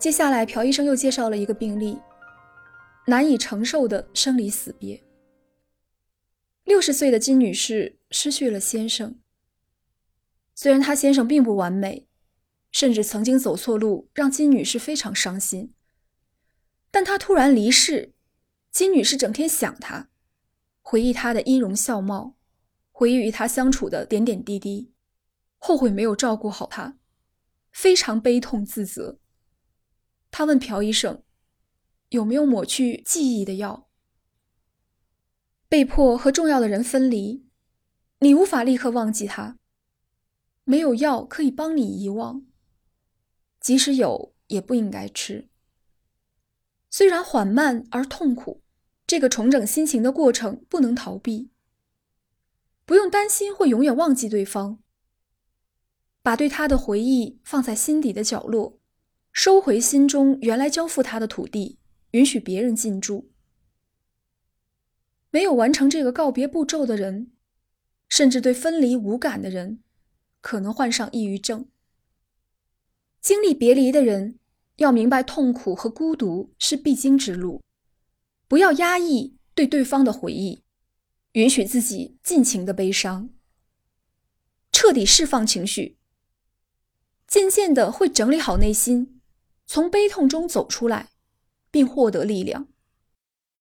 接下来，朴医生又介绍了一个病例：难以承受的生离死别。六十岁的金女士失去了先生。虽然她先生并不完美，甚至曾经走错路，让金女士非常伤心。但他突然离世，金女士整天想他，回忆他的音容笑貌，回忆与他相处的点点滴滴，后悔没有照顾好他，非常悲痛自责。他问朴医生：“有没有抹去记忆的药？”被迫和重要的人分离，你无法立刻忘记他。没有药可以帮你遗忘，即使有，也不应该吃。虽然缓慢而痛苦，这个重整心情的过程不能逃避。不用担心会永远忘记对方，把对他的回忆放在心底的角落。收回心中原来交付他的土地，允许别人进驻。没有完成这个告别步骤的人，甚至对分离无感的人，可能患上抑郁症。经历别离的人要明白，痛苦和孤独是必经之路，不要压抑对对方的回忆，允许自己尽情的悲伤，彻底释放情绪，渐渐的会整理好内心。从悲痛中走出来，并获得力量。